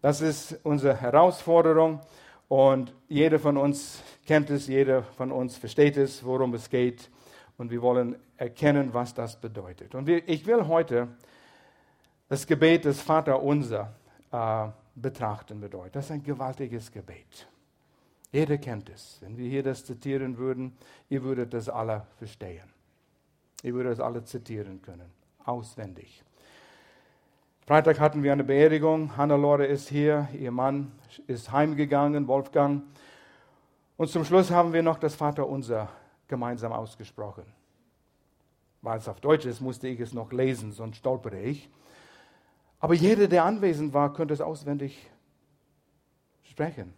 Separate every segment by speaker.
Speaker 1: Das ist unsere Herausforderung und jeder von uns kennt es, jeder von uns versteht es, worum es geht und wir wollen erkennen, was das bedeutet. Und ich will heute das Gebet des Vaterunser äh, betrachten bedeutet. Das ist ein gewaltiges Gebet. Jeder kennt es. Wenn wir hier das zitieren würden, ihr würdet das alle verstehen. Ihr würdet es alle zitieren können, auswendig. Freitag hatten wir eine Beerdigung. Hannelore ist hier, ihr Mann ist heimgegangen, Wolfgang. Und zum Schluss haben wir noch das Vaterunser gemeinsam ausgesprochen. Weil es auf Deutsch ist, musste ich es noch lesen, sonst stolpere ich. Aber jeder, der anwesend war, könnte es auswendig sprechen.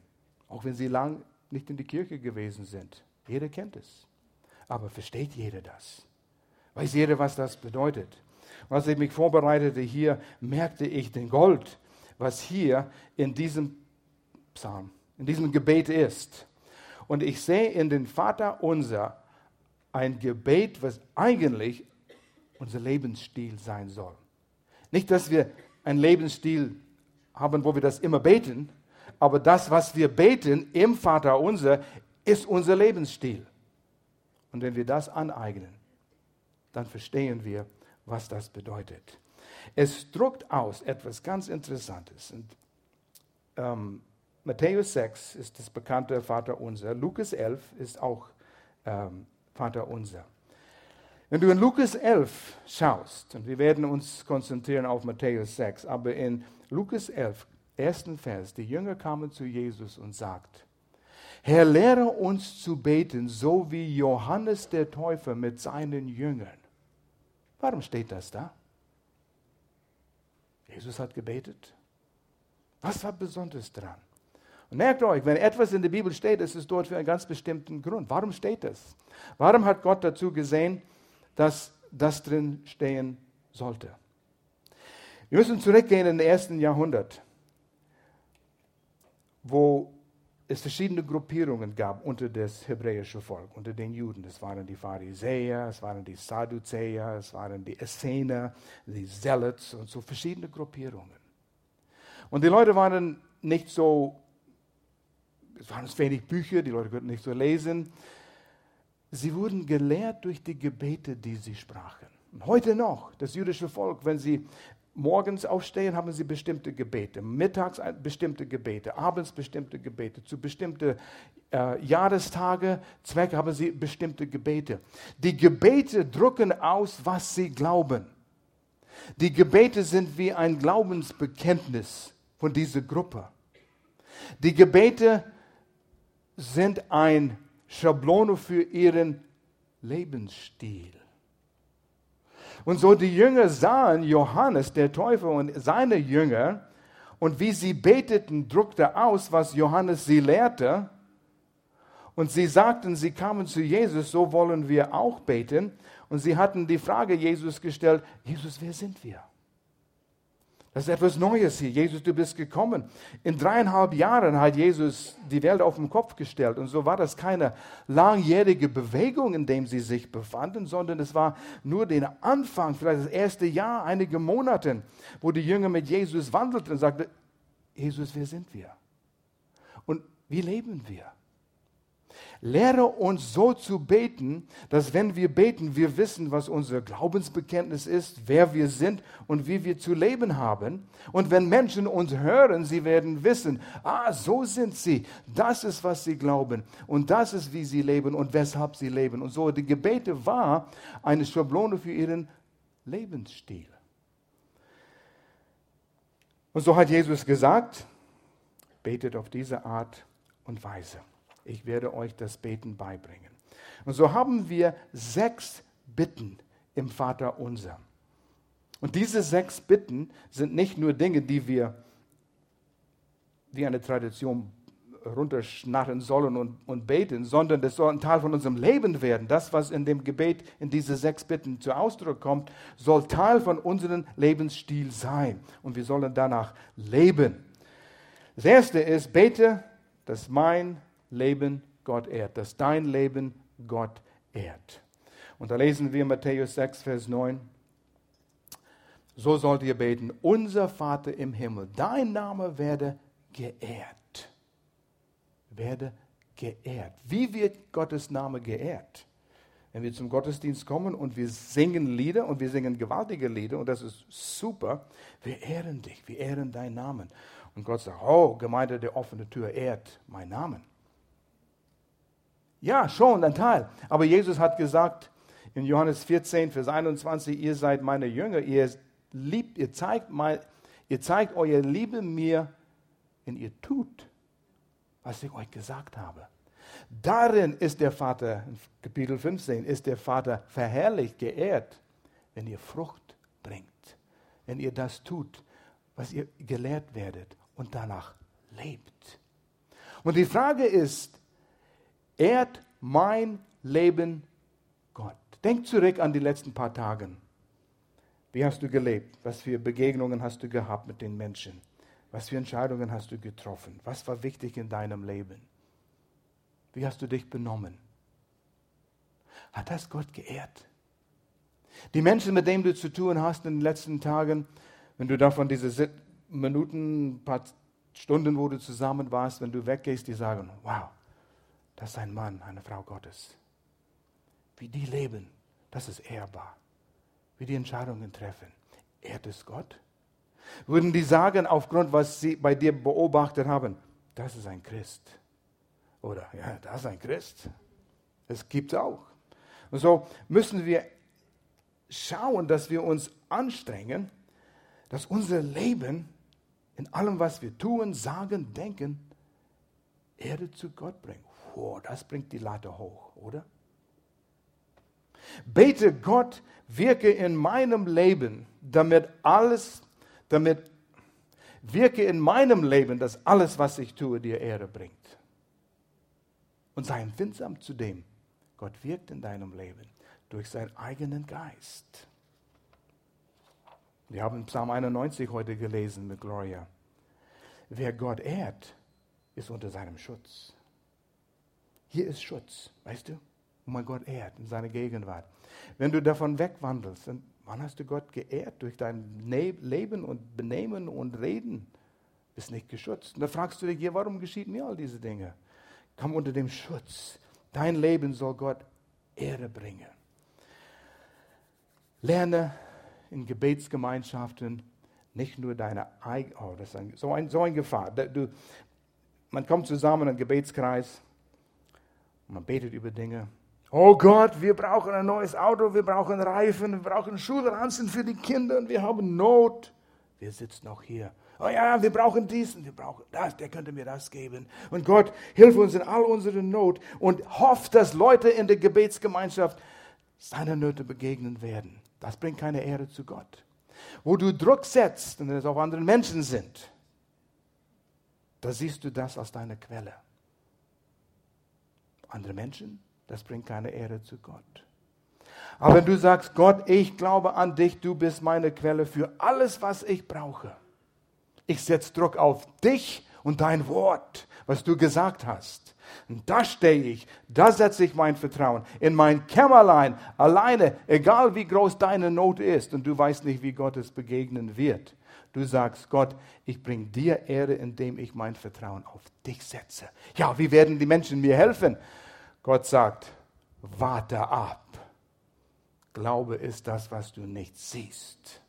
Speaker 1: Auch wenn sie lang nicht in die Kirche gewesen sind. Jeder kennt es. Aber versteht jeder das? Weiß jeder, was das bedeutet? Und als ich mich vorbereitete hier, merkte ich den Gold, was hier in diesem Psalm, in diesem Gebet ist. Und ich sehe in den Vater unser ein Gebet, was eigentlich unser Lebensstil sein soll. Nicht, dass wir einen Lebensstil haben, wo wir das immer beten, aber das, was wir beten im Vater unser, ist unser Lebensstil. Und wenn wir das aneignen, dann verstehen wir, was das bedeutet. Es druckt aus etwas ganz Interessantes. Und, ähm, Matthäus 6 ist das bekannte Vater unser. Lukas 11 ist auch ähm, Vater unser. Wenn du in Lukas 11 schaust, und wir werden uns konzentrieren auf Matthäus 6, aber in Lukas 11 ersten Vers, die Jünger kamen zu Jesus und sagten, Herr, lehre uns zu beten, so wie Johannes der Täufer mit seinen Jüngern. Warum steht das da? Jesus hat gebetet. Was war besonders dran? Und merkt euch, wenn etwas in der Bibel steht, ist es dort für einen ganz bestimmten Grund. Warum steht das? Warum hat Gott dazu gesehen, dass das drin stehen sollte? Wir müssen zurückgehen in den ersten Jahrhundert wo es verschiedene Gruppierungen gab unter das hebräische Volk, unter den Juden. Es waren die Pharisäer, es waren die Sadduzäer, es waren die Essener, die Zealots und so verschiedene Gruppierungen. Und die Leute waren nicht so, es waren wenig Bücher, die Leute konnten nicht so lesen. Sie wurden gelehrt durch die Gebete, die sie sprachen. Heute noch, das jüdische Volk, wenn sie morgens aufstehen, haben sie bestimmte Gebete, mittags bestimmte Gebete, abends bestimmte Gebete, zu bestimmten äh, Jahrestage, Zwecke haben sie bestimmte Gebete. Die Gebete drücken aus, was sie glauben. Die Gebete sind wie ein Glaubensbekenntnis von dieser Gruppe. Die Gebete sind ein Schablone für ihren Lebensstil. Und so die Jünger sahen Johannes, der Täufer und seine Jünger, und wie sie beteten, druckte aus, was Johannes sie lehrte. Und sie sagten, sie kamen zu Jesus, so wollen wir auch beten. Und sie hatten die Frage Jesus gestellt, Jesus, wer sind wir? Das ist etwas Neues hier. Jesus, du bist gekommen. In dreieinhalb Jahren hat Jesus die Welt auf den Kopf gestellt. Und so war das keine langjährige Bewegung, in dem sie sich befanden, sondern es war nur der Anfang, vielleicht das erste Jahr, einige Monate, wo die Jünger mit Jesus wandelten und sagten, Jesus, wer sind wir? Und wie leben wir? Lehre uns so zu beten, dass wenn wir beten, wir wissen, was unser Glaubensbekenntnis ist, wer wir sind und wie wir zu leben haben. Und wenn Menschen uns hören, sie werden wissen, ah, so sind sie. Das ist, was sie glauben. Und das ist, wie sie leben und weshalb sie leben. Und so, die Gebete war eine Schablone für ihren Lebensstil. Und so hat Jesus gesagt, betet auf diese Art und Weise. Ich werde euch das Beten beibringen. Und so haben wir sechs Bitten im Vater unser. Und diese sechs Bitten sind nicht nur Dinge, die wir wie eine Tradition runterschnarren sollen und, und beten, sondern das soll ein Teil von unserem Leben werden. Das, was in dem Gebet in diese sechs Bitten zu Ausdruck kommt, soll Teil von unserem Lebensstil sein. Und wir sollen danach leben. Das erste ist, bete, dass mein Leben Gott ehrt, dass dein Leben Gott ehrt. Und da lesen wir Matthäus 6, Vers 9. So sollt ihr beten, unser Vater im Himmel, dein Name werde geehrt. Werde geehrt. Wie wird Gottes Name geehrt? Wenn wir zum Gottesdienst kommen und wir singen Lieder und wir singen gewaltige Lieder und das ist super, wir ehren dich, wir ehren deinen Namen. Und Gott sagt, oh, Gemeinde der offenen Tür ehrt meinen Namen. Ja, schon ein Teil. Aber Jesus hat gesagt in Johannes 14, Vers 21, ihr seid meine Jünger, ihr liebt, ihr zeigt, mein, ihr zeigt eure Liebe mir, wenn ihr tut, was ich euch gesagt habe. Darin ist der Vater, Kapitel 15, ist der Vater verherrlicht, geehrt, wenn ihr Frucht bringt, wenn ihr das tut, was ihr gelehrt werdet und danach lebt. Und die Frage ist, ehrt mein Leben Gott? Denk zurück an die letzten paar Tage. Wie hast du gelebt? Was für Begegnungen hast du gehabt mit den Menschen? Was für Entscheidungen hast du getroffen? Was war wichtig in deinem Leben? Wie hast du dich benommen? Hat das Gott geehrt? Die Menschen, mit denen du zu tun hast in den letzten Tagen, wenn du davon diese Minuten, ein paar Stunden, wo du zusammen warst, wenn du weggehst, die sagen, wow, das ist ein Mann, eine Frau Gottes. Wie die leben, das ist ehrbar. Wie die Entscheidungen treffen. Ehrt es Gott? Würden die sagen, aufgrund, was sie bei dir beobachtet haben, das ist ein Christ. Oder, ja, das ist ein Christ. Es gibt auch. Und so müssen wir schauen, dass wir uns anstrengen, dass unser Leben in allem, was wir tun, sagen, denken, Erde zu Gott bringt. Oh, das bringt die Latte hoch, oder? Bete Gott, wirke in meinem Leben, damit alles, damit wirke in meinem Leben, dass alles, was ich tue, dir Ehre bringt. Und sei empfindsam zu dem. Gott wirkt in deinem Leben durch seinen eigenen Geist. Wir haben Psalm 91 heute gelesen mit Gloria. Wer Gott ehrt, ist unter seinem Schutz. Hier ist Schutz, weißt du? Und man Gott ehrt in seiner Gegenwart. Wenn du davon wegwandelst, dann wann hast du Gott geehrt? Durch dein Leben und Benehmen und Reden. Bist nicht geschützt. Und da fragst du dich, ja, warum geschieht mir all diese Dinge? Komm unter dem Schutz. Dein Leben soll Gott Ehre bringen. Lerne in Gebetsgemeinschaften nicht nur deine eigene, oh, das ist ein, so, ein, so eine Gefahr. Du, man kommt zusammen in einen Gebetskreis und man betet über Dinge. Oh Gott, wir brauchen ein neues Auto, wir brauchen Reifen, wir brauchen Schulranzen für die Kinder und wir haben Not. Wir sitzen auch hier. Oh ja, wir brauchen dies und wir brauchen das, der könnte mir das geben. Und Gott, hilf uns in all unserer Not und hofft, dass Leute in der Gebetsgemeinschaft seiner Nöte begegnen werden. Das bringt keine Ehre zu Gott wo du Druck setzt und es auch andere Menschen sind, da siehst du das als deine Quelle. Andere Menschen, das bringt keine Ehre zu Gott. Aber wenn du sagst, Gott, ich glaube an dich, du bist meine Quelle für alles, was ich brauche. Ich setze Druck auf dich und dein Wort, was du gesagt hast. Und da stehe ich, da setze ich mein Vertrauen. In mein Kämmerlein, alleine, egal wie groß deine Not ist und du weißt nicht, wie Gott es begegnen wird. Du sagst, Gott, ich bringe dir Ehre, indem ich mein Vertrauen auf dich setze. Ja, wie werden die Menschen mir helfen? Gott sagt, warte ab. Glaube ist das, was du nicht siehst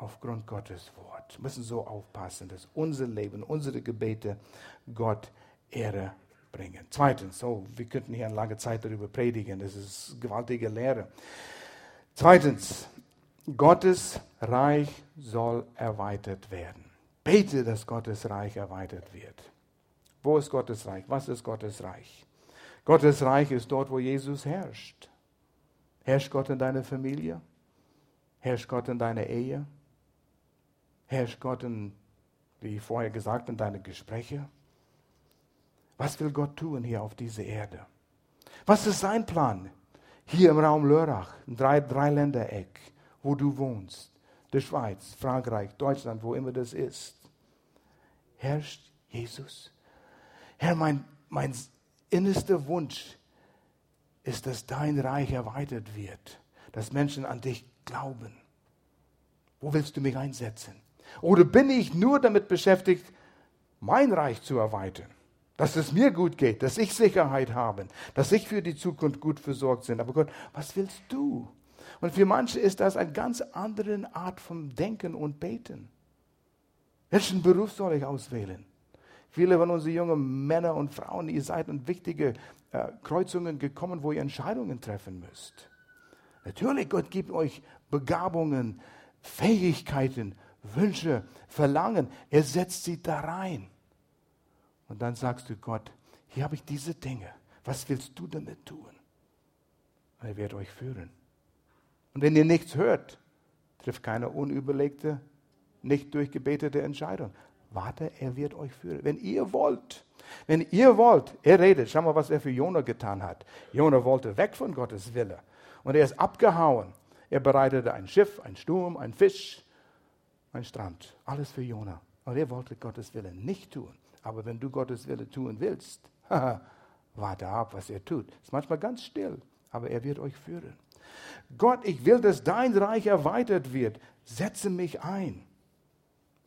Speaker 1: aufgrund Gottes Wort. Wir müssen so aufpassen, dass unser Leben, unsere Gebete Gott Ehre bringen. Zweitens, so, wir könnten hier eine lange Zeit darüber predigen, das ist gewaltige Lehre. Zweitens, Gottes Reich soll erweitert werden. Bete, dass Gottes Reich erweitert wird. Wo ist Gottes Reich? Was ist Gottes Reich? Gottes Reich ist dort, wo Jesus herrscht. Herrscht Gott in deiner Familie? Herrscht Gott in deiner Ehe? Herrscht Gott in, wie vorher gesagt, in deine Gespräche? Was will Gott tun hier auf dieser Erde? Was ist sein Plan? Hier im Raum Lörrach, im drei, Dreiländereck, wo du wohnst, der Schweiz, Frankreich, Deutschland, wo immer das ist. Herrscht Jesus? Herr, mein, mein innerster Wunsch ist, dass dein Reich erweitert wird dass Menschen an dich glauben? Wo willst du mich einsetzen? Oder bin ich nur damit beschäftigt, mein Reich zu erweitern? Dass es mir gut geht, dass ich Sicherheit habe, dass ich für die Zukunft gut versorgt bin. Aber Gott, was willst du? Und für manche ist das eine ganz andere Art von Denken und Beten. Welchen Beruf soll ich auswählen? Viele von unseren jungen Männern und Frauen, ihr seid in wichtige äh, Kreuzungen gekommen, wo ihr Entscheidungen treffen müsst. Natürlich, Gott gibt euch Begabungen, Fähigkeiten, Wünsche, Verlangen. Er setzt sie da rein. Und dann sagst du Gott, hier habe ich diese Dinge. Was willst du damit tun? Er wird euch führen. Und wenn ihr nichts hört, trifft keine unüberlegte, nicht durchgebetete Entscheidung. Warte, er wird euch führen. Wenn ihr wollt, wenn ihr wollt, er redet, schau mal, was er für Jona getan hat. Jona wollte weg von Gottes Wille. Und er ist abgehauen. Er bereitete ein Schiff, ein Sturm, ein Fisch, ein Strand. Alles für Jona. Und er wollte Gottes Wille nicht tun. Aber wenn du Gottes Wille tun willst, warte ab, was er tut. Ist manchmal ganz still, aber er wird euch führen. Gott, ich will, dass dein Reich erweitert wird. Setze mich ein.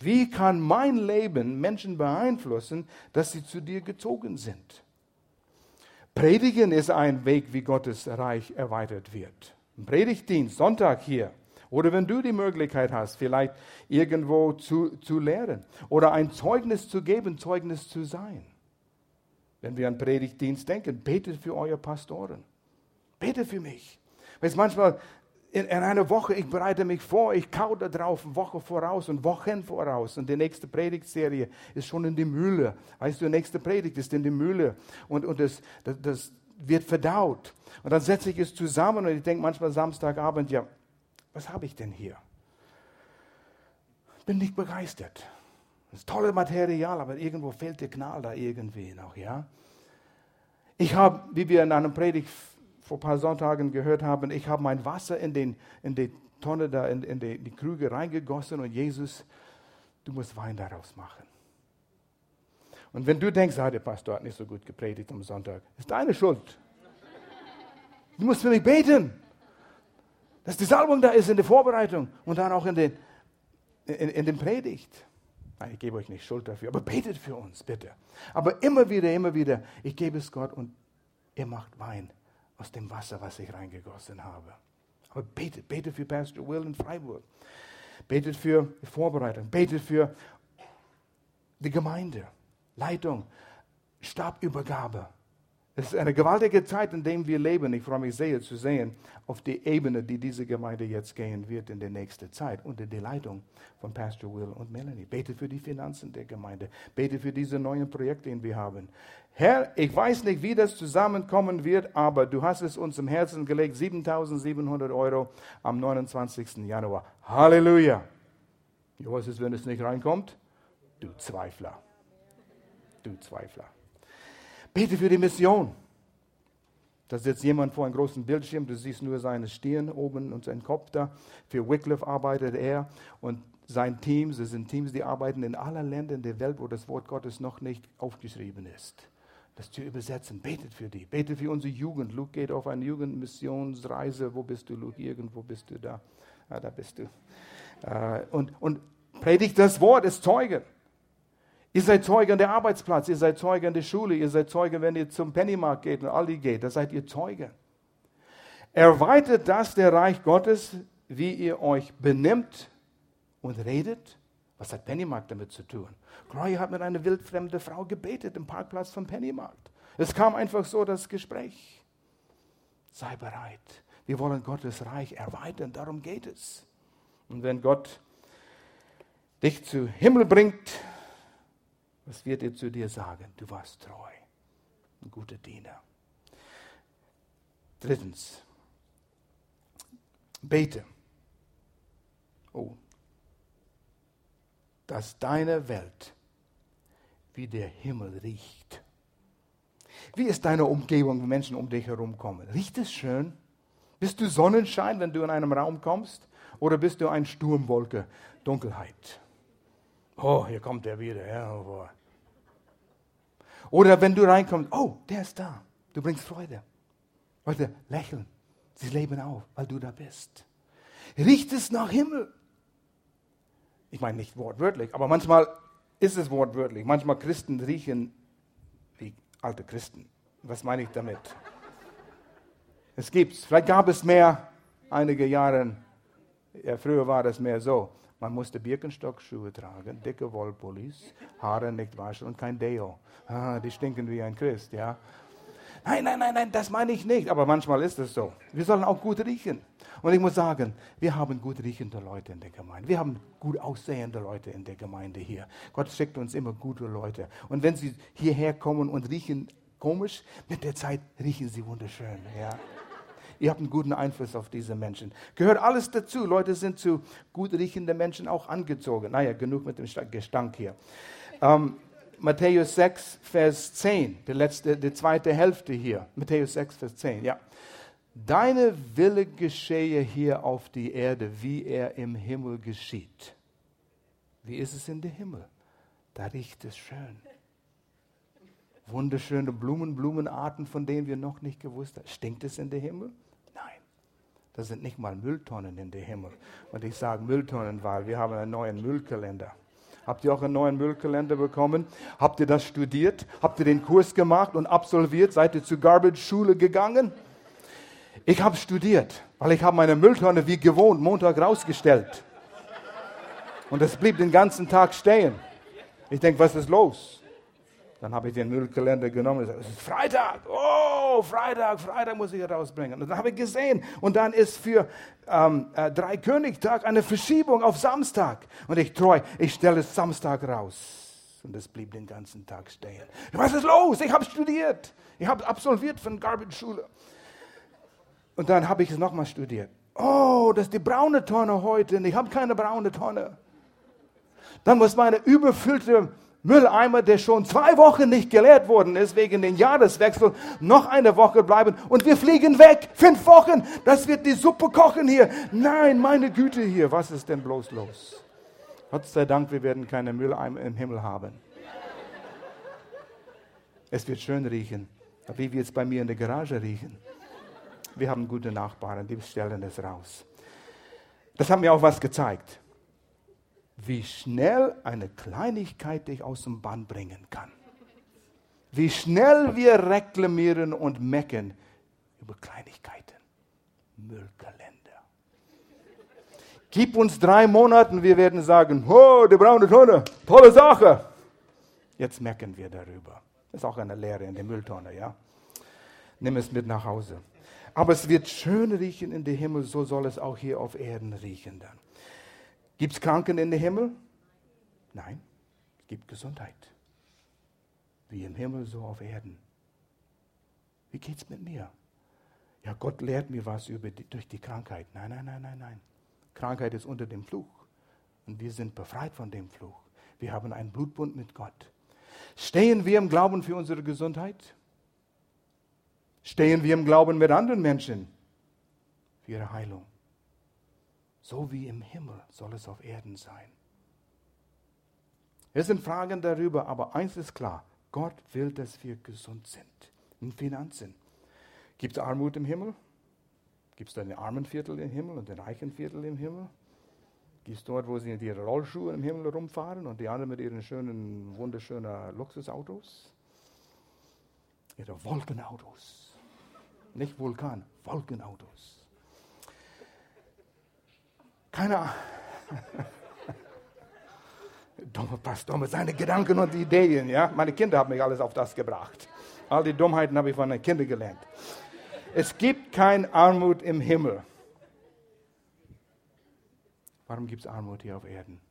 Speaker 1: Wie kann mein Leben Menschen beeinflussen, dass sie zu dir gezogen sind? Predigen ist ein Weg, wie Gottes Reich erweitert wird. Predigtdienst, Sonntag hier. Oder wenn du die Möglichkeit hast, vielleicht irgendwo zu, zu lehren. Oder ein Zeugnis zu geben, Zeugnis zu sein. Wenn wir an Predigtdienst denken, betet für eure Pastoren. Betet für mich. Weil es manchmal in, in einer Woche, ich bereite mich vor, ich kau da drauf, Woche voraus und Wochen voraus. Und die nächste Predigtserie ist schon in die Mühle. Weißt du, die nächste Predigt ist in die Mühle. Und, und das, das, das wird verdaut. Und dann setze ich es zusammen und ich denke manchmal Samstagabend, ja, was habe ich denn hier? Bin nicht begeistert. Das ist tolle Material, aber irgendwo fehlt der Knall da irgendwie noch, ja? Ich habe, wie wir in einem Predigt vor ein paar Sonntagen gehört haben, ich habe mein Wasser in, den, in die Tonne, da, in, in die, die Krüge reingegossen und Jesus, du musst Wein daraus machen. Und wenn du denkst, ah, der Pastor hat nicht so gut gepredigt am Sonntag, ist deine Schuld. Du musst für mich beten, dass die Salbung da ist in der Vorbereitung und dann auch in den, in, in den Predigt. Ich gebe euch nicht Schuld dafür, aber betet für uns, bitte. Aber immer wieder, immer wieder, ich gebe es Gott und er macht Wein aus dem Wasser, was ich reingegossen habe. Aber betet, betet für Pastor Will in Freiburg. Betet für Vorbereitung. Betet für die Gemeinde, Leitung, Stabübergabe. Es ist eine gewaltige Zeit, in der wir leben. Ich freue mich sehr zu sehen, auf die Ebene, die diese Gemeinde jetzt gehen wird in der nächsten Zeit, unter der Leitung von Pastor Will und Melanie. Bete für die Finanzen der Gemeinde. Bete für diese neuen Projekte, die wir haben. Herr, ich weiß nicht, wie das zusammenkommen wird, aber du hast es uns im Herzen gelegt, 7700 Euro am 29. Januar. Halleluja. Was ist, wenn es nicht reinkommt? Du Zweifler. Du Zweifler. Bete für die Mission. Da sitzt jemand vor einem großen Bildschirm, du siehst nur seine Stirn oben und seinen Kopf da. Für Wycliffe arbeitet er und sein Team, es sind Teams, die arbeiten in allen Ländern der Welt, wo das Wort Gottes noch nicht aufgeschrieben ist. Das zu übersetzen, betet für die, betet für unsere Jugend. Luke geht auf eine Jugendmissionsreise. Wo bist du, Luke? Irgendwo bist du da. Ja, da bist du. Äh, und, und predigt das Wort, ist Zeuge. Ihr seid Zeuge an der Arbeitsplatz, ihr seid Zeuge an der Schule, ihr seid Zeuge, wenn ihr zum Pennymarkt geht und Aldi geht, da seid ihr Zeuge. Erweitert das der Reich Gottes, wie ihr euch benimmt und redet? Was hat Pennymarkt damit zu tun? Gloria hat mit einer wildfremden Frau gebetet im Parkplatz vom Pennymarkt. Es kam einfach so das Gespräch. Sei bereit. Wir wollen Gottes Reich erweitern, darum geht es. Und wenn Gott dich zu Himmel bringt, was wird er zu dir sagen? Du warst treu, ein guter Diener. Drittens, bete. Oh, dass deine Welt wie der Himmel riecht. Wie ist deine Umgebung, wenn Menschen um dich herum kommen? Riecht es schön? Bist du Sonnenschein, wenn du in einem Raum kommst? Oder bist du ein Sturmwolke, Dunkelheit? Oh, hier kommt er wieder. Ja, oh Oder wenn du reinkommst, oh, der ist da. Du bringst Freude. Leute, lächeln. Sie leben auf, weil du da bist. Riecht es nach Himmel? Ich meine nicht wortwörtlich, aber manchmal ist es wortwörtlich. Manchmal Christen riechen wie alte Christen. Was meine ich damit? Es gibt's. Vielleicht gab es mehr einige Jahre. Ja, früher war das mehr so. Man musste Birkenstockschuhe tragen, dicke Wollpullis, Haare nicht waschen und kein Deo. Ah, die stinken wie ein Christ, ja. Nein, nein, nein, nein, das meine ich nicht. Aber manchmal ist es so. Wir sollen auch gut riechen. Und ich muss sagen, wir haben gut riechende Leute in der Gemeinde. Wir haben gut aussehende Leute in der Gemeinde hier. Gott schickt uns immer gute Leute. Und wenn sie hierher kommen und riechen komisch, mit der Zeit riechen sie wunderschön. Ja. Ihr habt einen guten Einfluss auf diese Menschen. Gehört alles dazu. Leute sind zu gut riechenden Menschen auch angezogen. Naja, genug mit dem Gestank hier. Ähm, Matthäus 6, Vers 10, die, letzte, die zweite Hälfte hier. Matthäus 6, Vers 10, ja. Deine Wille geschehe hier auf die Erde, wie er im Himmel geschieht. Wie ist es in dem Himmel? Da riecht es schön. Wunderschöne Blumen, Blumenarten, von denen wir noch nicht gewusst haben. Stinkt es in dem Himmel? Da sind nicht mal Mülltonnen in dem Himmel. Und ich sage Mülltonnen, weil wir haben einen neuen Müllkalender. Habt ihr auch einen neuen Müllkalender bekommen? Habt ihr das studiert? Habt ihr den Kurs gemacht und absolviert? Seid ihr zur Garbage-Schule gegangen? Ich habe studiert, weil ich habe meine Mülltonne wie gewohnt Montag rausgestellt. Und es blieb den ganzen Tag stehen. Ich denke, was ist los? Dann habe ich den Müllkalender genommen und gesagt, es ist Freitag. Oh, Freitag, Freitag muss ich rausbringen. Und dann habe ich gesehen. Und dann ist für ähm, äh, Dreikönigtag eine Verschiebung auf Samstag. Und ich treu, ich stelle es Samstag raus. Und es blieb den ganzen Tag stehen. Was ist los? Ich habe studiert. Ich habe absolviert von Garbage-Schule. Und dann habe ich es nochmal studiert. Oh, das ist die braune Tonne heute. Und ich habe keine braune Tonne. Dann muss meine überfüllte Mülleimer, der schon zwei Wochen nicht geleert worden ist wegen den Jahreswechsel, noch eine Woche bleiben und wir fliegen weg. Fünf Wochen, das wird die Suppe kochen hier. Nein, meine Güte hier, was ist denn bloß los? Gott sei Dank, wir werden keine Mülleimer im Himmel haben. Es wird schön riechen, wie wir jetzt bei mir in der Garage riechen. Wir haben gute Nachbarn, die stellen es raus. Das hat mir auch was gezeigt wie schnell eine Kleinigkeit dich aus dem Bann bringen kann. Wie schnell wir reklamieren und mecken über Kleinigkeiten. Müllkalender. Gib uns drei Monate, wir werden sagen, oh, die braune Tonne, tolle Sache. Jetzt mecken wir darüber. Das ist auch eine Lehre in der Mülltonne, ja. Nimm es mit nach Hause. Aber es wird schön riechen in den Himmel, so soll es auch hier auf Erden riechen dann. Gibt es Kranken in den Himmel? Nein, es gibt Gesundheit. Wie im Himmel, so auf Erden. Wie geht es mit mir? Ja, Gott lehrt mir was über die, durch die Krankheit. Nein, nein, nein, nein, nein. Krankheit ist unter dem Fluch. Und wir sind befreit von dem Fluch. Wir haben einen Blutbund mit Gott. Stehen wir im Glauben für unsere Gesundheit? Stehen wir im Glauben mit anderen Menschen für ihre Heilung? So wie im Himmel soll es auf Erden sein. Es sind Fragen darüber, aber eins ist klar, Gott will, dass wir gesund sind. In Finanzen. Gibt es Armut im Himmel? Gibt es den Armenviertel im Himmel und den Reichenviertel im Himmel? Gibt es dort, wo sie in ihre Rollschuhe im Himmel rumfahren und die anderen mit ihren schönen, wunderschönen Luxusautos? Ihre Wolkenautos. Nicht Vulkan, Wolkenautos. Keine Ahnung. Dumme Pastor mit seinen Gedanken und Ideen. Ja? Meine Kinder haben mich alles auf das gebracht. All die Dummheiten habe ich von den Kindern gelernt. Es gibt keine Armut im Himmel. Warum gibt es Armut hier auf Erden?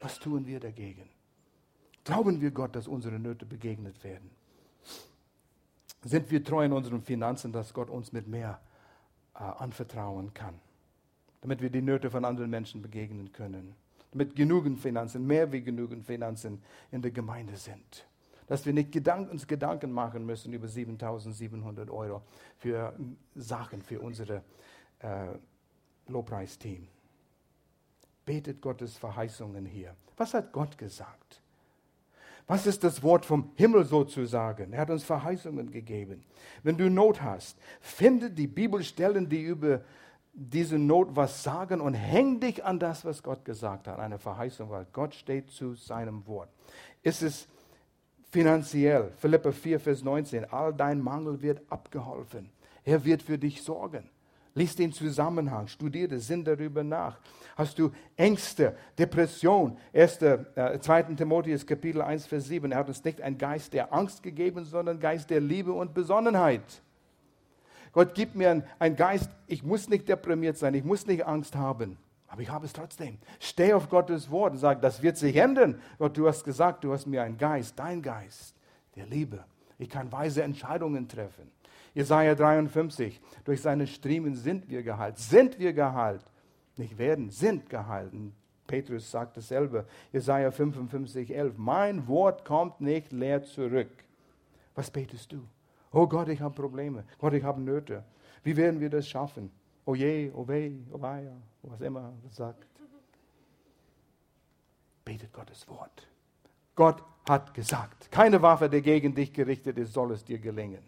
Speaker 1: Was tun wir dagegen? Glauben wir Gott, dass unsere Nöte begegnet werden? Sind wir treu in unseren Finanzen, dass Gott uns mit mehr äh, anvertrauen kann? Damit wir die Nöte von anderen Menschen begegnen können. Damit genügend Finanzen, mehr wie genügend Finanzen in der Gemeinde sind. Dass wir nicht Gedank uns Gedanken machen müssen über 7700 Euro für Sachen, für unser äh, Lobpreisteam. Betet Gottes Verheißungen hier. Was hat Gott gesagt? Was ist das Wort vom Himmel sozusagen? Er hat uns Verheißungen gegeben. Wenn du Not hast, finde die Bibelstellen, die über diese Not was sagen und häng dich an das, was Gott gesagt hat. Eine Verheißung, weil Gott steht zu seinem Wort. Ist es finanziell? Philippa 4, Vers 19. All dein Mangel wird abgeholfen. Er wird für dich sorgen. Lies den Zusammenhang, studiere, sinn darüber nach. Hast du Ängste, Depression? 1. Äh, 2. Timotheus Kapitel 1, Vers 7. Er hat uns nicht einen Geist der Angst gegeben, sondern Geist der Liebe und Besonnenheit. Gott gibt mir einen Geist, ich muss nicht deprimiert sein, ich muss nicht Angst haben. Aber ich habe es trotzdem. Steh auf Gottes Wort und sag, das wird sich ändern. Gott, du hast gesagt, du hast mir einen Geist, dein Geist der Liebe. Ich kann weise Entscheidungen treffen. Jesaja 53, durch seine Striemen sind wir geheilt. Sind wir geheilt? Nicht werden, sind gehalten. Petrus sagt dasselbe. Jesaja 55, 11. Mein Wort kommt nicht leer zurück. Was betest du? Oh Gott, ich habe Probleme. Gott, ich habe Nöte. Wie werden wir das schaffen? Oh je, oh weh, oh weia, was immer sagt. Betet Gottes Wort. Gott hat gesagt, keine Waffe, die gegen dich gerichtet ist, soll es dir gelingen.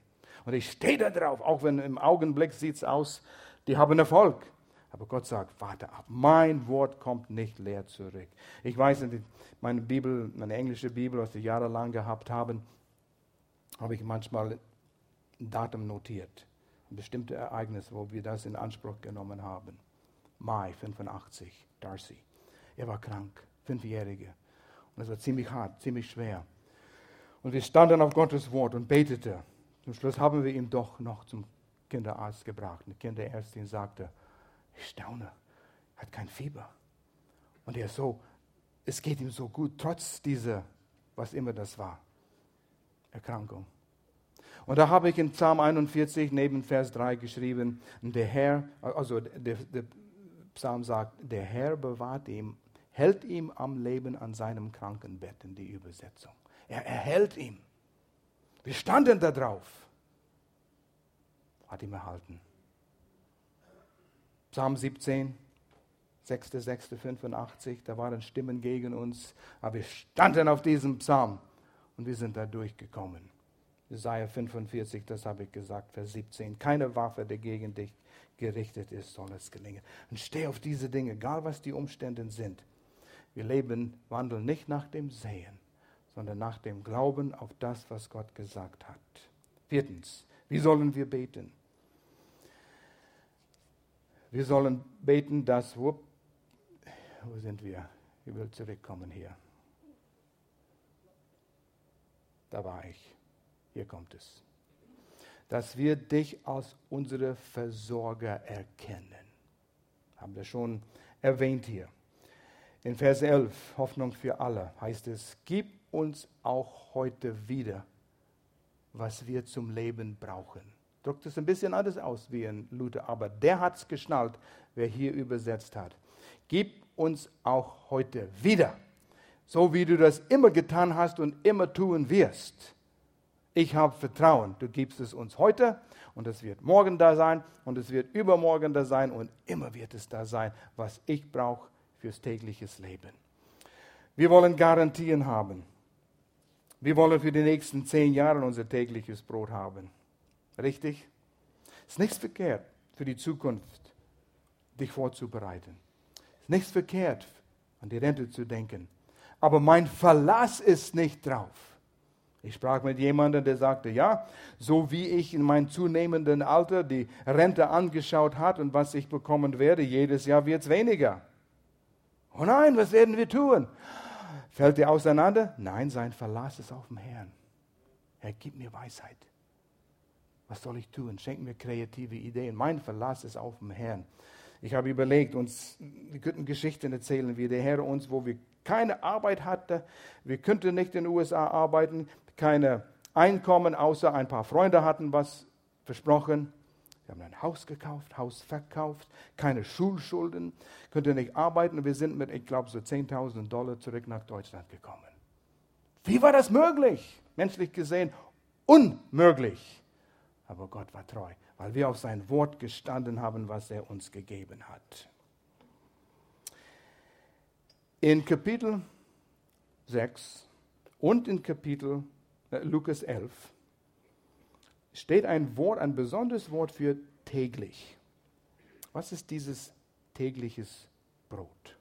Speaker 1: Und ich stehe da drauf, auch wenn im Augenblick sieht es aus, die haben Erfolg. Aber Gott sagt, warte ab, mein Wort kommt nicht leer zurück. Ich weiß, meine Bibel, meine englische Bibel, was ich jahrelang gehabt habe, habe ich manchmal Datum notiert. Ein bestimmtes Ereignis, wo wir das in Anspruch genommen haben. Mai 85, Darcy. Er war krank, fünfjährige. Und es war ziemlich hart, ziemlich schwer. Und wir standen auf Gottes Wort und beteten. Zum Schluss haben wir ihn doch noch zum Kinderarzt gebracht. Eine Kinderärztin sagte, ich staune, er hat kein Fieber. Und er so, es geht ihm so gut, trotz dieser, was immer das war, Erkrankung. Und da habe ich in Psalm 41 neben Vers 3 geschrieben, der Herr, also der, der Psalm sagt, der Herr bewahrt ihm, hält ihm am Leben an seinem Krankenbett in die Übersetzung. Er erhält ihn. Wir standen da drauf. Hat ihm erhalten. Psalm 17, 6.6.85, da waren Stimmen gegen uns, aber wir standen auf diesem Psalm und wir sind da durchgekommen. Jesaja 45, das habe ich gesagt, Vers 17. Keine Waffe, die gegen dich gerichtet ist, soll es gelingen. Und steh auf diese Dinge, egal was die Umstände sind. Wir leben, wandeln nicht nach dem Sehen, sondern nach dem Glauben auf das, was Gott gesagt hat. Viertens, wie sollen wir beten? Wir sollen beten, dass, wo, wo sind wir? Ich will zurückkommen hier. Da war ich. Hier kommt es. Dass wir dich als unsere Versorger erkennen. Haben wir schon erwähnt hier. In Vers 11, Hoffnung für alle, heißt es, gib uns auch heute wieder, was wir zum Leben brauchen. Druckt es ein bisschen anders aus wie in Luther, aber der hat es geschnallt, wer hier übersetzt hat. Gib uns auch heute wieder, so wie du das immer getan hast und immer tun wirst. Ich habe Vertrauen, du gibst es uns heute und es wird morgen da sein und es wird übermorgen da sein und immer wird es da sein, was ich brauche fürs tägliche Leben. Wir wollen Garantien haben. Wir wollen für die nächsten zehn Jahre unser tägliches Brot haben. Richtig? Es ist nichts verkehrt für die Zukunft, dich vorzubereiten. Es ist nichts verkehrt, an die Rente zu denken. Aber mein Verlass ist nicht drauf. Ich sprach mit jemandem, der sagte, ja, so wie ich in meinem zunehmenden Alter die Rente angeschaut hat und was ich bekommen werde, jedes Jahr wird es weniger. Oh nein, was werden wir tun? Fällt er auseinander? Nein, sein Verlass ist auf dem Herrn. Er gibt mir Weisheit. Was soll ich tun? Schenk mir kreative Ideen. Mein Verlass ist auf dem Herrn. Ich habe überlegt, uns, wir könnten Geschichten erzählen, wie der Herr uns, wo wir keine Arbeit hatten, wir könnten nicht in den USA arbeiten, keine Einkommen, außer ein paar Freunde hatten was versprochen. Wir haben ein Haus gekauft, Haus verkauft, keine Schulschulden, könnte nicht arbeiten. Wir sind mit, ich glaube, so 10.000 Dollar zurück nach Deutschland gekommen. Wie war das möglich? Menschlich gesehen unmöglich. Aber Gott war treu, weil wir auf sein Wort gestanden haben, was er uns gegeben hat. In Kapitel 6 und in Kapitel äh, Lukas 11 steht ein Wort, ein besonderes Wort für täglich. Was ist dieses tägliches Brot?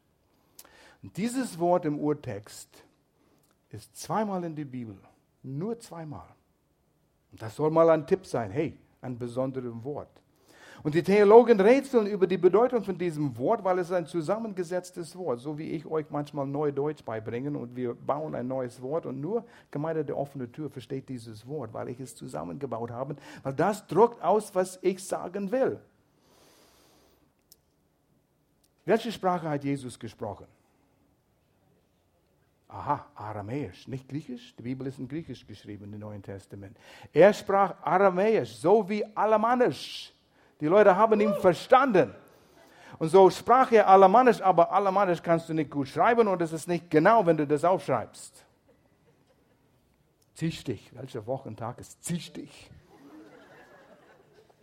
Speaker 1: Und dieses Wort im Urtext ist zweimal in der Bibel, nur zweimal. Und das soll mal ein Tipp sein, hey, ein besonderes Wort. Und die Theologen rätseln über die Bedeutung von diesem Wort, weil es ein zusammengesetztes Wort, so wie ich euch manchmal neu Deutsch beibringen und wir bauen ein neues Wort und nur Gemeinde der offenen Tür versteht dieses Wort, weil ich es zusammengebaut habe, weil das drückt aus, was ich sagen will. Welche Sprache hat Jesus gesprochen? Aha, Aramäisch, nicht Griechisch. Die Bibel ist in Griechisch geschrieben im Neuen Testament. Er sprach Aramäisch, so wie Alemannisch. Die Leute haben ihn verstanden. Und so sprach er Alemannisch, aber Alemannisch kannst du nicht gut schreiben und es ist nicht genau, wenn du das aufschreibst. Ziehstich, welcher Wochentag ist Ziehstich?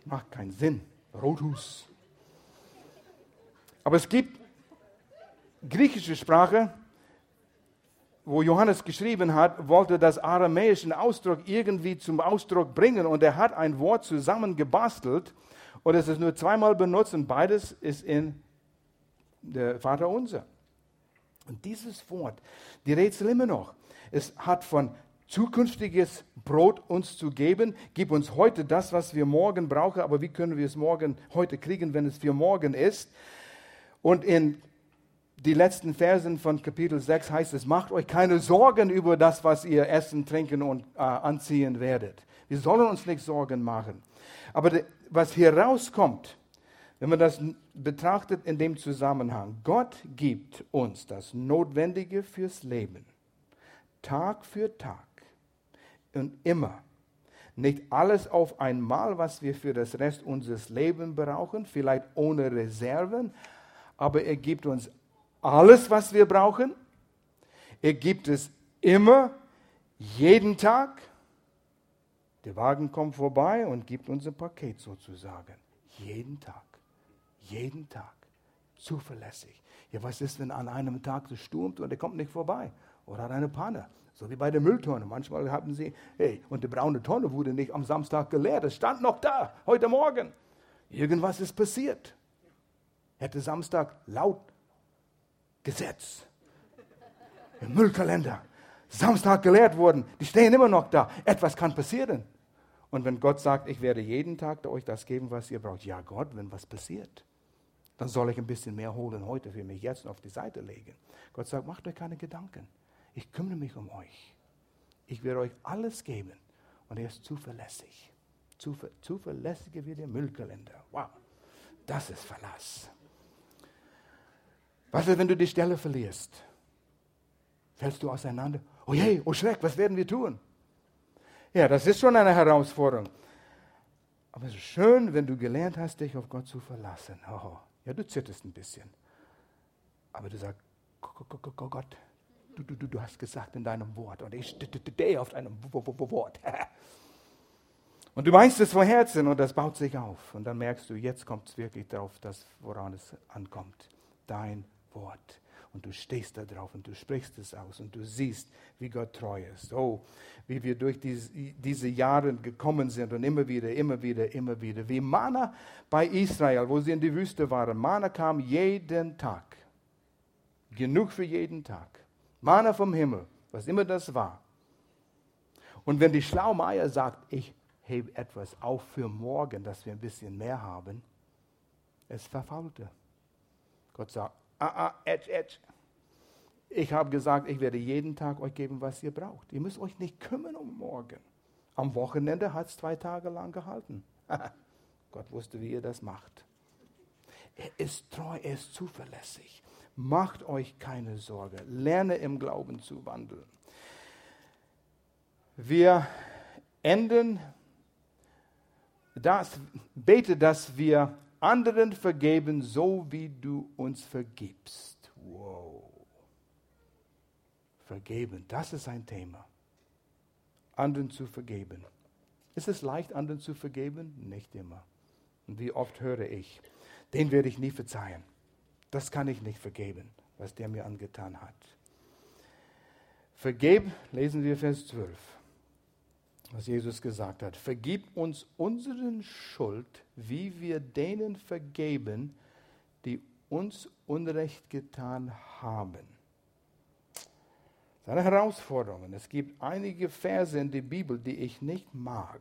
Speaker 1: Macht keinen Sinn. Rothus. Aber es gibt griechische Sprache, wo Johannes geschrieben hat, wollte das aramäischen Ausdruck irgendwie zum Ausdruck bringen und er hat ein Wort zusammengebastelt und es ist nur zweimal benutzt und beides ist in der Vater unser. Und dieses Wort, die Rätsel immer noch, es hat von zukünftiges Brot uns zu geben. Gib uns heute das, was wir morgen brauchen, aber wie können wir es morgen heute kriegen, wenn es für morgen ist? Und in die letzten Versen von Kapitel 6 heißt es, macht euch keine Sorgen über das, was ihr essen, trinken und äh, anziehen werdet. Wir sollen uns nicht Sorgen machen. Aber was hier rauskommt, wenn man das betrachtet in dem Zusammenhang, Gott gibt uns das Notwendige fürs Leben, Tag für Tag und immer. Nicht alles auf einmal, was wir für das Rest unseres Lebens brauchen, vielleicht ohne Reserven, aber er gibt uns alles, was wir brauchen. Er gibt es immer, jeden Tag der Wagen kommt vorbei und gibt uns ein Paket sozusagen. Jeden Tag. Jeden Tag. Zuverlässig. Ja, was ist, wenn an einem Tag es stürmt und er kommt nicht vorbei? Oder hat eine Panne? So wie bei der Mülltonne. Manchmal haben sie, hey, und die braune Tonne wurde nicht am Samstag geleert. Es stand noch da, heute Morgen. Irgendwas ist passiert. Hätte Samstag laut Gesetz. Im Müllkalender. Samstag geleert worden. Die stehen immer noch da. Etwas kann passieren. Und wenn Gott sagt, ich werde jeden Tag euch das geben, was ihr braucht, ja Gott, wenn was passiert, dann soll ich ein bisschen mehr holen heute für mich jetzt auf die Seite legen. Gott sagt, macht euch keine Gedanken. Ich kümmere mich um euch. Ich werde euch alles geben. Und er ist zuverlässig. Zuver zuverlässiger wie der Müllkalender. Wow, das ist Verlass. Was ist, wenn du die Stelle verlierst? Fällst du auseinander? Oh je, oh Schreck, was werden wir tun? Ja, das ist schon eine Herausforderung. Aber es ist schön, wenn du gelernt hast, dich auf Gott zu verlassen. Oh, ja, du zitterst ein bisschen. Aber du sagst, Gott, du, du, du, hast gesagt in deinem Wort und ich stehe auf deinem Wort. Und du meinst es von Herzen und das baut sich auf. Und dann merkst du, jetzt kommt es wirklich darauf, woran es ankommt. Dein Wort und du stehst da drauf und du sprichst es aus und du siehst, wie Gott treu ist. Oh, wie wir durch diese, Jahre gekommen sind und immer wieder, immer wieder, immer wieder. Wie Mana bei Israel, wo sie in die Wüste waren. Mana kam jeden Tag. Genug für jeden Tag. Mana vom Himmel, was immer das war. Und wenn die Schlaumeier sagt, ich hebe etwas auf für morgen, dass wir ein bisschen mehr haben, es verfaulte. Gott sagt, ah, ah, edge, edge. Ich habe gesagt, ich werde jeden Tag euch geben, was ihr braucht. Ihr müsst euch nicht kümmern um morgen. Am Wochenende hat es zwei Tage lang gehalten. Gott wusste, wie ihr das macht. Er ist treu, er ist zuverlässig. Macht euch keine Sorge. Lerne im Glauben zu wandeln. Wir enden das, bete, dass wir anderen vergeben, so wie du uns vergibst. Wow. Vergeben, das ist ein Thema. Anderen zu vergeben. Ist es leicht, anderen zu vergeben? Nicht immer. Und wie oft höre ich, den werde ich nie verzeihen. Das kann ich nicht vergeben, was der mir angetan hat. Vergeb, lesen wir Vers 12, was Jesus gesagt hat. Vergib uns unseren Schuld, wie wir denen vergeben, die uns Unrecht getan haben. Das ist eine Herausforderung. Es gibt einige Verse in der Bibel, die ich nicht mag.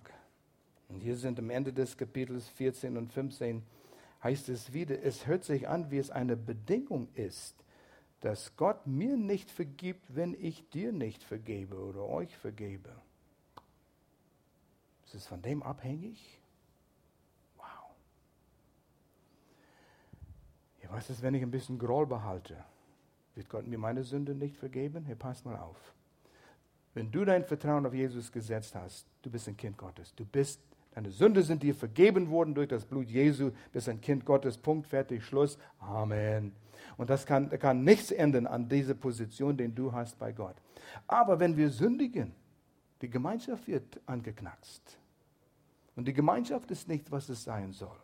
Speaker 1: Und hier sind am Ende des Kapitels 14 und 15 heißt es wieder, es hört sich an, wie es eine Bedingung ist, dass Gott mir nicht vergibt, wenn ich dir nicht vergebe oder euch vergebe. Ist es von dem abhängig? Wow. Ja, was ist, wenn ich ein bisschen Groll behalte? Wird Gott mir meine Sünde nicht vergeben? Hey, pass mal auf. Wenn du dein Vertrauen auf Jesus gesetzt hast, du bist ein Kind Gottes. Du bist Deine Sünde sind dir vergeben worden durch das Blut Jesu. Bist ein Kind Gottes. Punkt, fertig, Schluss. Amen. Und das kann, kann nichts ändern an dieser Position, den du hast bei Gott. Aber wenn wir sündigen, die Gemeinschaft wird angeknackst. Und die Gemeinschaft ist nicht, was es sein soll.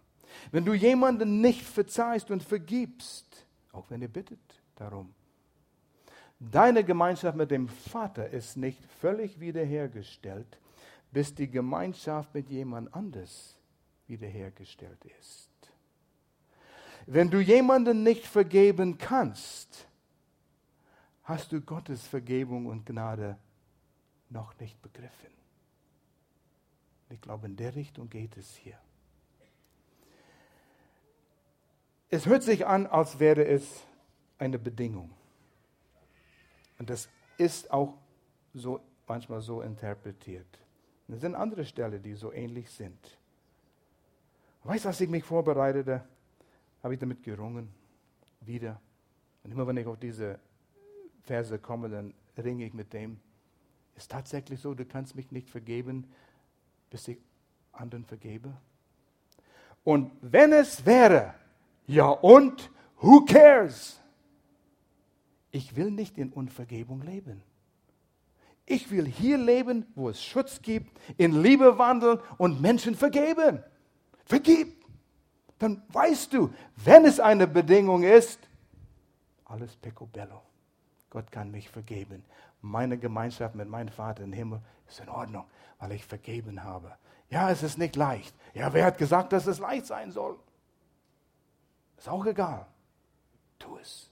Speaker 1: Wenn du jemanden nicht verzeihst und vergibst, auch wenn er bittet darum, deine Gemeinschaft mit dem Vater ist nicht völlig wiederhergestellt, bis die Gemeinschaft mit jemand anders wiederhergestellt ist. Wenn du jemanden nicht vergeben kannst, hast du Gottes Vergebung und Gnade noch nicht begriffen. Ich glaube, in der Richtung geht es hier. Es hört sich an, als wäre es eine Bedingung. Und das ist auch so manchmal so interpretiert. Es sind andere Stellen, die so ähnlich sind. Weißt du, als ich mich vorbereitete, habe ich damit gerungen. Wieder. Und immer wenn ich auf diese Verse komme, dann ringe ich mit dem. Ist tatsächlich so, du kannst mich nicht vergeben, bis ich anderen vergebe? Und wenn es wäre, ja und, who cares? Ich will nicht in Unvergebung leben. Ich will hier leben, wo es Schutz gibt, in Liebe wandeln und Menschen vergeben. Vergib. Dann weißt du, wenn es eine Bedingung ist, alles picobello. Gott kann mich vergeben. Meine Gemeinschaft mit meinem Vater im Himmel ist in Ordnung, weil ich vergeben habe. Ja, es ist nicht leicht. Ja, wer hat gesagt, dass es leicht sein soll? Ist auch egal. Tu es.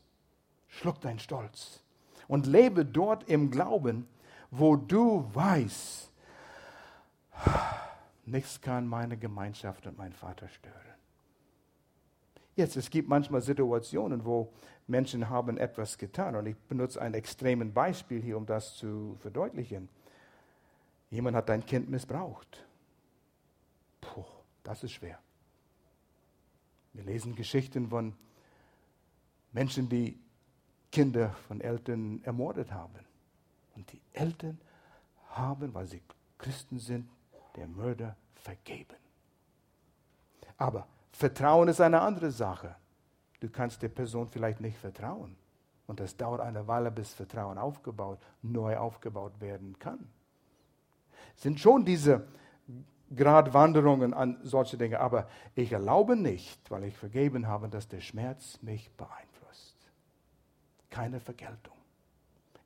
Speaker 1: Schluck dein Stolz und lebe dort im Glauben, wo du weißt, nichts kann meine Gemeinschaft und mein Vater stören. Jetzt, es gibt manchmal Situationen, wo Menschen haben etwas getan und ich benutze ein extremes Beispiel hier, um das zu verdeutlichen. Jemand hat dein Kind missbraucht. Puh, das ist schwer. Wir lesen Geschichten von Menschen, die Kinder von Eltern ermordet haben. Und die Eltern haben, weil sie Christen sind, der Mörder vergeben. Aber Vertrauen ist eine andere Sache. Du kannst der Person vielleicht nicht vertrauen. Und das dauert eine Weile, bis Vertrauen aufgebaut, neu aufgebaut werden kann. Es sind schon diese Gratwanderungen an solche Dinge, aber ich erlaube nicht, weil ich vergeben habe, dass der Schmerz mich beeinflusst. Keine Vergeltung.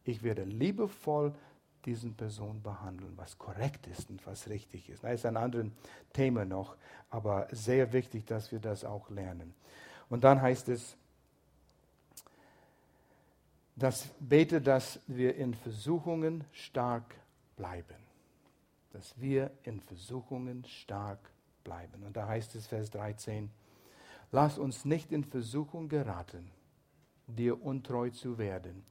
Speaker 1: Ich werde liebevoll diesen Person behandeln, was korrekt ist und was richtig ist. Das ist ein anderes Thema noch, aber sehr wichtig, dass wir das auch lernen. Und dann heißt es, dass bete, dass wir in Versuchungen stark bleiben. Dass wir in Versuchungen stark bleiben. Und da heißt es Vers 13, lass uns nicht in Versuchung geraten, dir untreu zu werden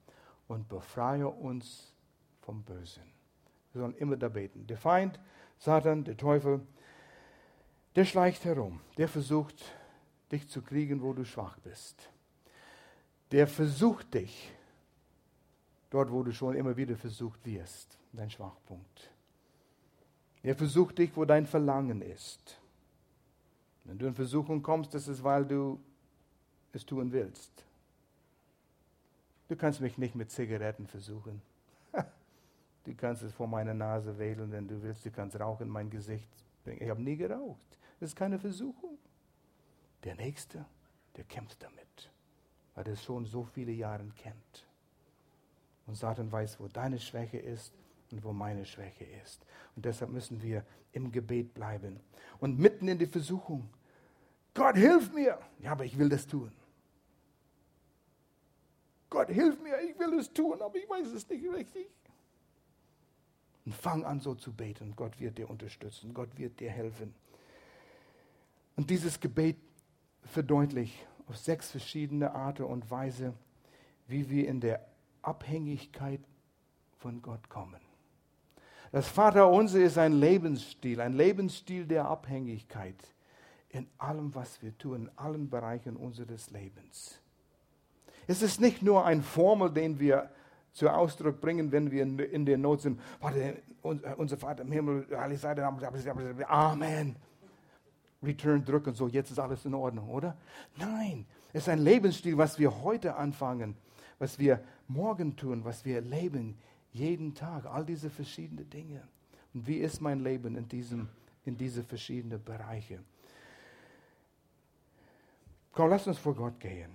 Speaker 1: und befreie uns vom Bösen. Wir sollen immer da beten. Der Feind, Satan, der Teufel, der schleicht herum. Der versucht, dich zu kriegen, wo du schwach bist. Der versucht dich, dort, wo du schon immer wieder versucht wirst, dein Schwachpunkt. Er versucht dich, wo dein Verlangen ist. Wenn du in Versuchung kommst, das ist, weil du es tun willst. Du kannst mich nicht mit Zigaretten versuchen. Du kannst es vor meiner Nase wählen, wenn du willst. Du kannst Rauch in mein Gesicht bringen. Ich habe nie geraucht. Das ist keine Versuchung. Der Nächste, der kämpft damit, weil er es schon so viele Jahre kennt. Und Satan weiß, wo deine Schwäche ist und wo meine Schwäche ist. Und deshalb müssen wir im Gebet bleiben. Und mitten in die Versuchung, Gott, hilf mir. Ja, aber ich will das tun. Gott, hilf mir, ich will es tun, aber ich weiß es nicht richtig. Und fang an so zu beten. Gott wird dir unterstützen. Gott wird dir helfen. Und dieses Gebet verdeutlicht auf sechs verschiedene Arten und Weise, wie wir in der Abhängigkeit von Gott kommen. Das Vaterunser ist ein Lebensstil, ein Lebensstil der Abhängigkeit in allem, was wir tun, in allen Bereichen unseres Lebens. Es ist nicht nur ein Formel, den wir zu Ausdruck bringen, wenn wir in der Not sind. Vater, unser Vater im Himmel, Amen. Return drücken, so jetzt ist alles in Ordnung, oder? Nein, es ist ein Lebensstil, was wir heute anfangen, was wir morgen tun, was wir leben, jeden Tag, all diese verschiedenen Dinge. Und wie ist mein Leben in, diesem, in diese verschiedenen Bereiche? Komm, lass uns vor Gott gehen.